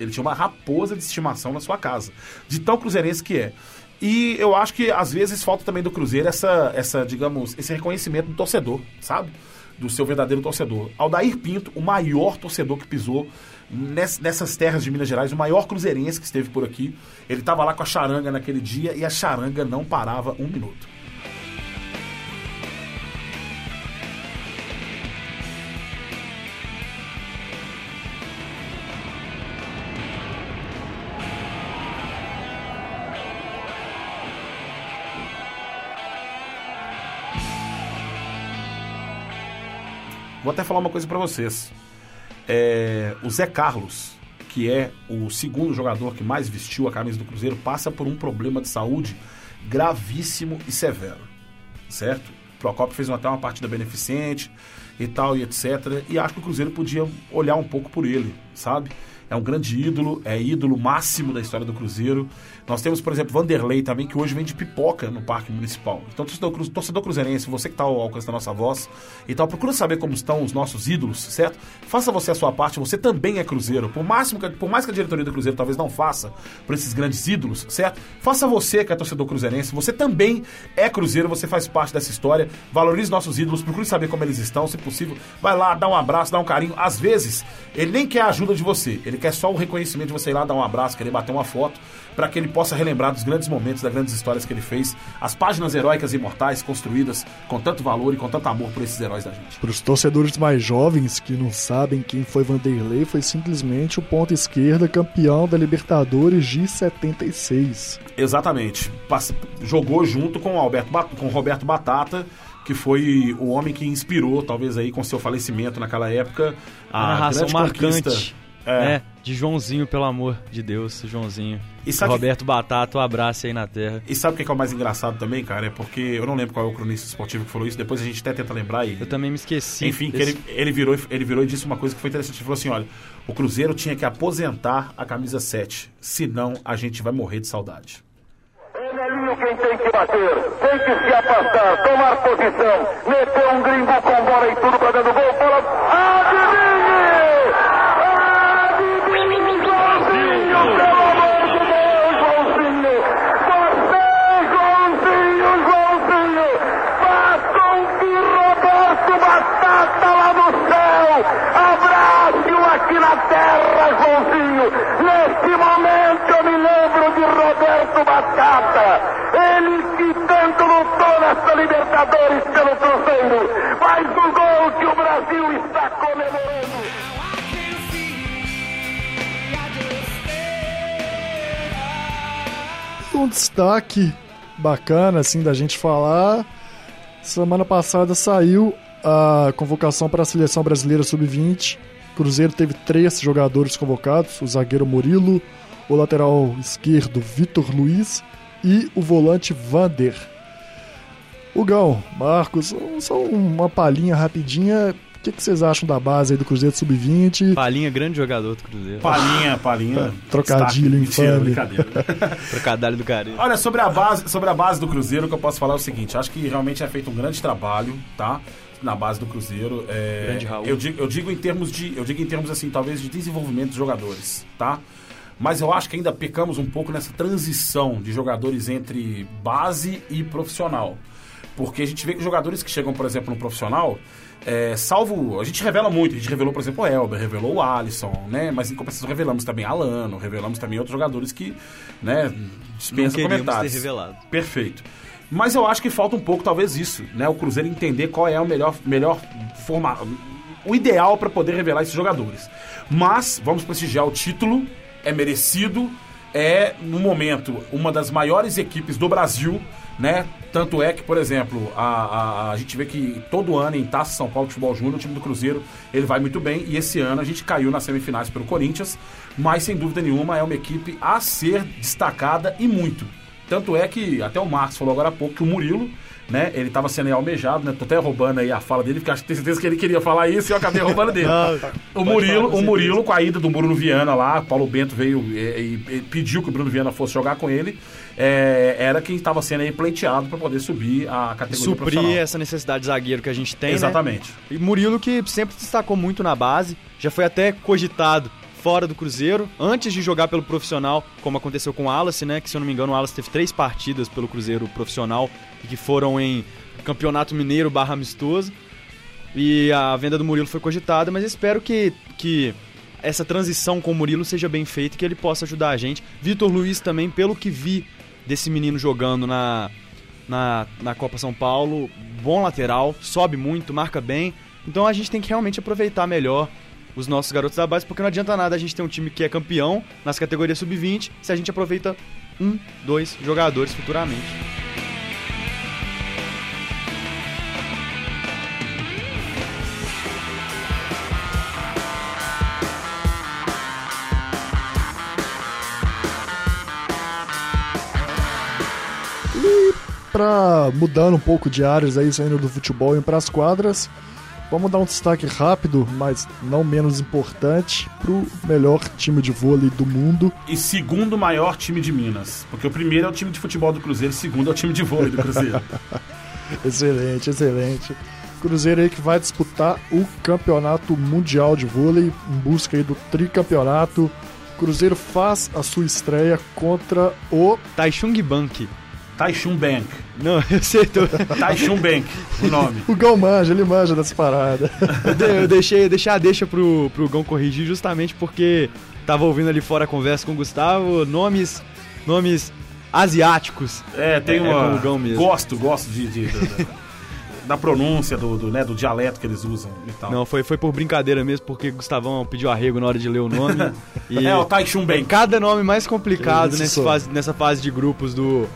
Ele tinha uma raposa de estimação na sua casa. De tão cruzeirense que é. E eu acho que às vezes falta também do Cruzeiro essa, essa digamos, esse reconhecimento do torcedor, sabe? Do seu verdadeiro torcedor. Aldair Pinto, o maior torcedor que pisou ness- nessas terras de Minas Gerais, o maior cruzeirense que esteve por aqui. Ele estava lá com a charanga naquele dia e a charanga não parava um minuto. Vou até falar uma coisa pra vocês. É, o Zé Carlos, que é o segundo jogador que mais vestiu a camisa do Cruzeiro, passa por um problema de saúde gravíssimo e severo. Certo? O Procopio fez até uma partida beneficente e tal e etc. E acho que o Cruzeiro podia olhar um pouco por ele, sabe? É um grande ídolo, é ídolo máximo da história do Cruzeiro. Nós temos, por exemplo, Vanderlei também, que hoje vende pipoca no Parque Municipal. Então, torcedor, torcedor cruzeirense, você que está ao alcance da nossa voz e tal, procura saber como estão os nossos ídolos, certo? Faça você a sua parte, você também é Cruzeiro. Por, máximo por mais que a diretoria do Cruzeiro talvez não faça por esses grandes ídolos, certo? Faça você que é torcedor cruzeirense, você também é Cruzeiro, você faz parte dessa história. Valorize nossos ídolos, procure saber como eles estão, se possível. Vai lá, dá um abraço, dá um carinho. Às vezes, ele nem quer a ajuda de você, ele quer só o reconhecimento de você ir lá dar um abraço, querer bater uma foto, para que ele possa relembrar dos grandes momentos, das grandes histórias que ele fez, as páginas heróicas e imortais construídas com tanto valor e com tanto amor por esses heróis da gente. Para os torcedores mais jovens que não sabem quem foi Vanderlei, foi simplesmente o ponta esquerda campeão da Libertadores de 76. Exatamente. Passa- jogou junto com o, Alberto, com Roberto Batata, que foi o homem que inspirou, talvez aí com seu falecimento naquela época, A a narração grande marcante. conquista. É. É. de Joãozinho, pelo amor de Deus, Joãozinho. E sabe Roberto Batata, um abraço aí na terra. E sabe o que é, que é o mais engraçado também, cara? É porque eu não lembro qual é o cronista esportivo que falou isso, depois a gente até tenta lembrar e. Eu também me esqueci. Enfim, que desse- ele, ele, virou, e- ele virou e disse uma coisa que foi interessante. Ele falou assim: olha, o Cruzeiro tinha que aposentar a camisa 7, senão a gente vai morrer de saudade. Quem tem que bater, tem que se afastar, tomar posição, meter um gringo com bola e tudo pra dentro do gol, bola. Adivinhe! Adivinhe, Joãozinho, pelo amor de Deus, Joãozinho! Você, Joãozinho, Joãozinho, façam que Roberto Batata lá no céu, abrace-o aqui na terra, Joãozinho. Neste momento eu me lembro de Roberto Ele que tanto lutou nessa Libertadores pelo Cruzeiro, faz o gol que o Brasil está comemorando. Um destaque bacana, assim, da gente falar. Semana passada saiu a convocação para a seleção brasileira sub-20 Cruzeiro teve três jogadores convocados: o zagueiro Murilo, o lateral esquerdo Vitor Luiz e o volante Vander. Hugão, Marcos, só uma palhinha rapidinha. O que, que vocês acham da base aí do Cruzeiro Sub-20? Palinha, grande jogador do Cruzeiro. Palinha, palinha. Trocadilho Destaque. Mentira, infame. brincadeira. Trocadilho do Carinho. Olha, sobre a, base, sobre a base do Cruzeiro, o que eu posso falar é o seguinte: acho que realmente é feito um grande trabalho, tá? Na base do Cruzeiro. É, Grande Raul. Eu digo, eu digo em termos de. Eu digo em termos assim, talvez, de desenvolvimento dos jogadores, tá? Mas eu acho que ainda pecamos um pouco nessa transição de jogadores entre base e profissional. Porque a gente vê que jogadores que chegam, por exemplo, no profissional, é, salvo. A gente revela muito, a gente revelou, por exemplo, o Elber, revelou o Alisson, né? Mas em compensação revelamos também Alano, revelamos também outros jogadores que, né, Não dispensa queríamos ter comentários. revelado. Perfeito. Mas eu acho que falta um pouco, talvez, isso, né? O Cruzeiro entender qual é o melhor, melhor forma, o ideal para poder revelar esses jogadores. Mas vamos prestigiar o título, é merecido, é no momento uma das maiores equipes do Brasil, né? Tanto é que, por exemplo, a, a, a gente vê que todo ano em Taça São Paulo Futebol Júnior, o time do Cruzeiro, ele vai muito bem. E esse ano a gente caiu nas semifinais pelo Corinthians, mas sem dúvida nenhuma é uma equipe a ser destacada e muito. Tanto é que até o Marcos falou agora há pouco que o Murilo, né, ele estava sendo aí almejado, né? Tô até roubando aí a fala dele, porque acho que tenho certeza que ele queria falar isso e eu acabei roubando dele. o Murilo, o Murilo com a ida do Bruno Viana lá, Paulo Bento veio e, e- e pediu que o Bruno Viana fosse jogar com ele. é, era quem estava sendo aí pleiteado para poder subir a categoria Suprir essa necessidade de zagueiro que a gente tem, né? Exatamente. E Murilo que sempre se destacou muito na base, já foi até cogitado fora do Cruzeiro, antes de jogar pelo profissional, como aconteceu com o Wallace, né? Que se eu não me engano, o Wallace teve três partidas pelo Cruzeiro profissional que foram em Campeonato Mineiro barra amistoso. E a venda do Murilo foi cogitada, mas espero que, que essa transição com o Murilo seja bem feita e que ele possa ajudar a gente. Vitor Luiz também, pelo que vi desse menino jogando na, na, na Copa São Paulo, bom lateral, sobe muito, marca bem. Então a gente tem que realmente aproveitar melhor os nossos garotos da base, porque não adianta nada a gente ter um time que é campeão nas categorias sub-20 se a gente aproveita um, dois jogadores futuramente. Pra mudando um pouco de áreas aí, saindo do futebol e para as quadras, vamos dar um destaque rápido, mas não menos importante, pro melhor time de vôlei do mundo. E segundo maior time de Minas. Porque o primeiro é o time de futebol do Cruzeiro, o segundo é o time de vôlei do Cruzeiro. Excelente, excelente. Cruzeiro aí que vai disputar o campeonato mundial de vôlei em busca aí do tricampeonato. Cruzeiro faz a sua estreia contra o Taichung Bank. Taishun Bank. Não, eu sei, tô... Taishun Bank, o nome. o Gão manja, ele manja dessa parada. eu, de- eu deixei, deixei a deixa pro, pro Gão corrigir justamente porque tava ouvindo ali fora a conversa com o Gustavo, nomes, nomes asiáticos. É, tem É, é uma. como o Gão mesmo. Gosto, gosto de. de- da- da pronúncia, do, do, né, do dialeto que eles usam e tal. Não, foi, foi por brincadeira mesmo, porque Gustavão pediu arrego na hora de ler o nome. e É o Taishun Bank. cada nome mais complicado nessa fase, nessa fase de grupos do,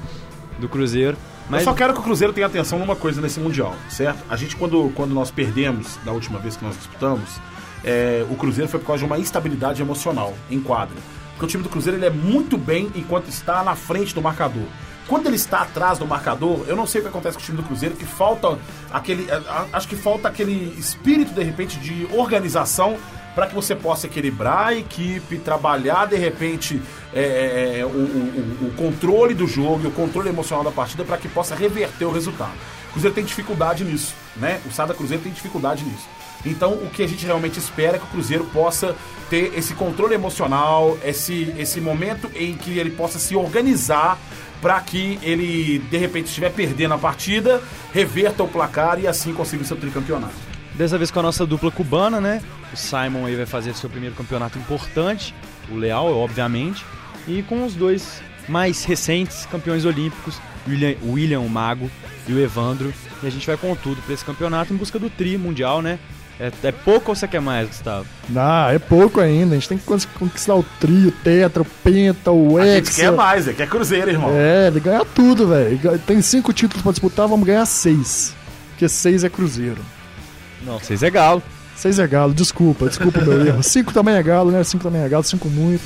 do Cruzeiro. Mas Eu só quero que o Cruzeiro tenha atenção numa coisa nesse Mundial, certo? A gente, quando, quando nós perdemos, da última vez que nós disputamos, é, o Cruzeiro foi por causa de uma instabilidade emocional em quadra. Porque o time do Cruzeiro ele é muito bem enquanto está na frente do marcador. Quando ele está atrás do marcador, eu não sei o que acontece com o time do Cruzeiro, que falta aquele. Acho que falta aquele espírito, de repente, de organização para que você possa equilibrar a equipe, trabalhar de repente é, é, é, o, o- o- controle do jogo, o controle emocional da partida para que possa reverter o resultado. O Cruzeiro tem dificuldade nisso, né? O Sada Cruzeiro tem dificuldade nisso. Então, o que a gente realmente espera é que o Cruzeiro possa ter esse controle emocional, esse, esse momento em que ele possa se organizar para que ele, de repente, estiver perdendo a partida, reverta o placar e assim consiga o seu tricampeonato. Dessa vez com a nossa dupla cubana, né? O Simon aí vai fazer seu primeiro campeonato importante, o Leal, obviamente, e com os dois mais recentes campeões olímpicos, William, o William o Mago e o Evandro. E a gente vai com tudo para esse campeonato em busca do tri mundial, né? É, é pouco ou você quer mais, Gustavo? Não, é pouco ainda. A gente tem que conquistar o trio, o tetra, o penta, o A gente hexa. quer mais, é quer Cruzeiro, irmão. É, ele ganha tudo, velho. Tem cinco títulos pra disputar, vamos ganhar seis. Porque seis é Cruzeiro. Não, vocês é galo. Seis é galo, desculpa, desculpa o meu erro. Cinco também é galo, né? Cinco também é galo, cinco muito.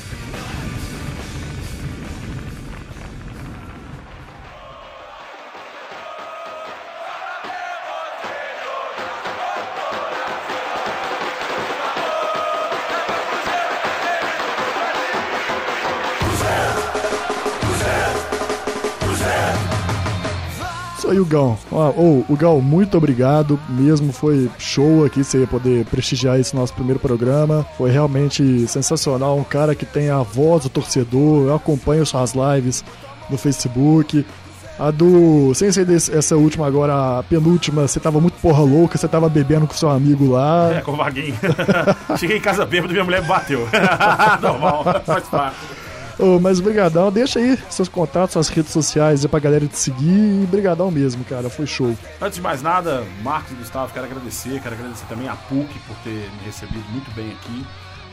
Isso aí, Gão. Ó, ô, o Gal, muito obrigado mesmo. Foi show aqui você poder prestigiar esse nosso primeiro programa. Foi realmente sensacional. Um cara que tem a voz do torcedor. Eu acompanho suas lives no Facebook. A do. Sem ser desse- essa última agora, a penúltima, você tava muito porra louca, você tava bebendo com seu amigo lá. É, com o Vaguinho. Cheguei em casa bêbado e minha mulher me bateu. Normal, faz parte. Ô, mas brigadão, deixa aí seus contatos, suas redes sociais aí pra galera te seguir. E brigadão mesmo, cara. Foi show. Antes de mais nada, Marcos e Gustavo, quero agradecer, quero agradecer também a PUC por ter me recebido muito bem aqui.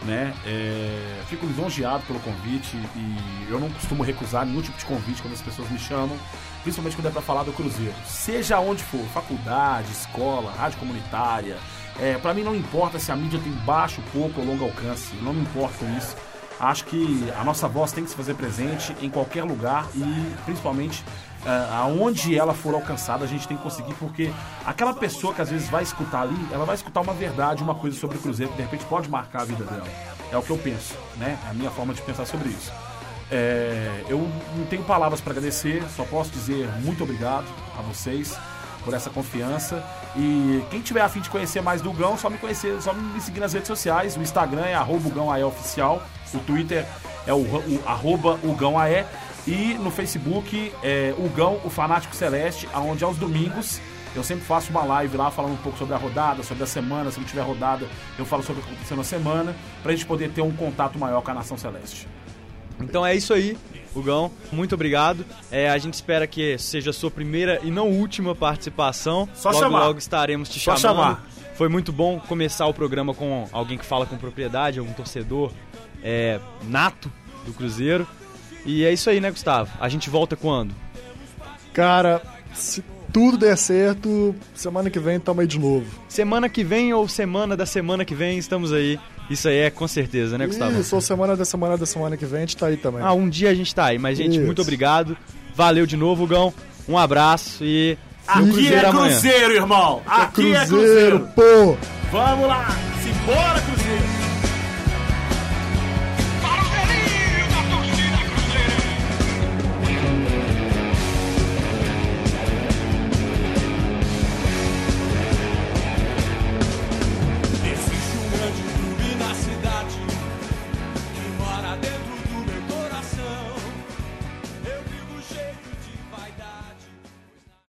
Né? É, fico lisonjeado pelo convite e eu não costumo recusar nenhum tipo de convite quando as pessoas me chamam, principalmente quando é para falar do Cruzeiro. Seja onde for, faculdade, escola, rádio comunitária, é, para mim não importa se a mídia tem baixo, pouco ou longo alcance, não me importo com isso. Acho que a nossa voz tem que se fazer presente em qualquer lugar e principalmente ah, aonde ela for alcançada, a gente tem que conseguir, porque aquela pessoa que às vezes vai escutar ali, ela vai escutar uma verdade, uma coisa sobre o Cruzeiro que de repente pode marcar a vida dela. É o que eu penso, né? É a minha forma de pensar sobre isso. É, eu não tenho palavras para agradecer, só posso dizer muito obrigado a vocês por essa confiança. E quem tiver a fim de conhecer mais do Gão, só me conhecer, só me seguir nas redes sociais. O Instagram é arroba oficial, o Twitter é o, o arroba o Gão AE e no Facebook é o Gão, o Fanático Celeste, aonde aos domingos eu sempre faço uma live lá falando um pouco sobre a rodada, sobre a semana. Se não tiver rodada, eu falo sobre o que aconteceu na semana, pra gente poder ter um contato maior com a Nação Celeste. Então é isso aí, Hugão. Muito obrigado. É, a gente espera que seja a sua primeira e não última participação. Só logo, chamar. logo estaremos te Só chamando. chamar. Foi muito bom começar o programa com alguém que fala com propriedade, algum torcedor é, nato do Cruzeiro. E é isso aí, né, Gustavo? A gente volta quando? Cara, se tudo der certo, semana que vem tamo aí de novo. Semana que vem ou semana da semana que vem, estamos aí. Isso aí é com certeza, né, Gustavo? Isso, semana da semana da semana que vem, a gente tá aí também. Ah, um dia a gente tá aí. Mas, gente, Isso. muito obrigado. Valeu de novo, Gão. Um abraço e. Aqui é amanhã. Cruzeiro, irmão! Aqui é Cruzeiro, Cruzeiro! pô! Vamos lá! Simbora, Cruzeiro!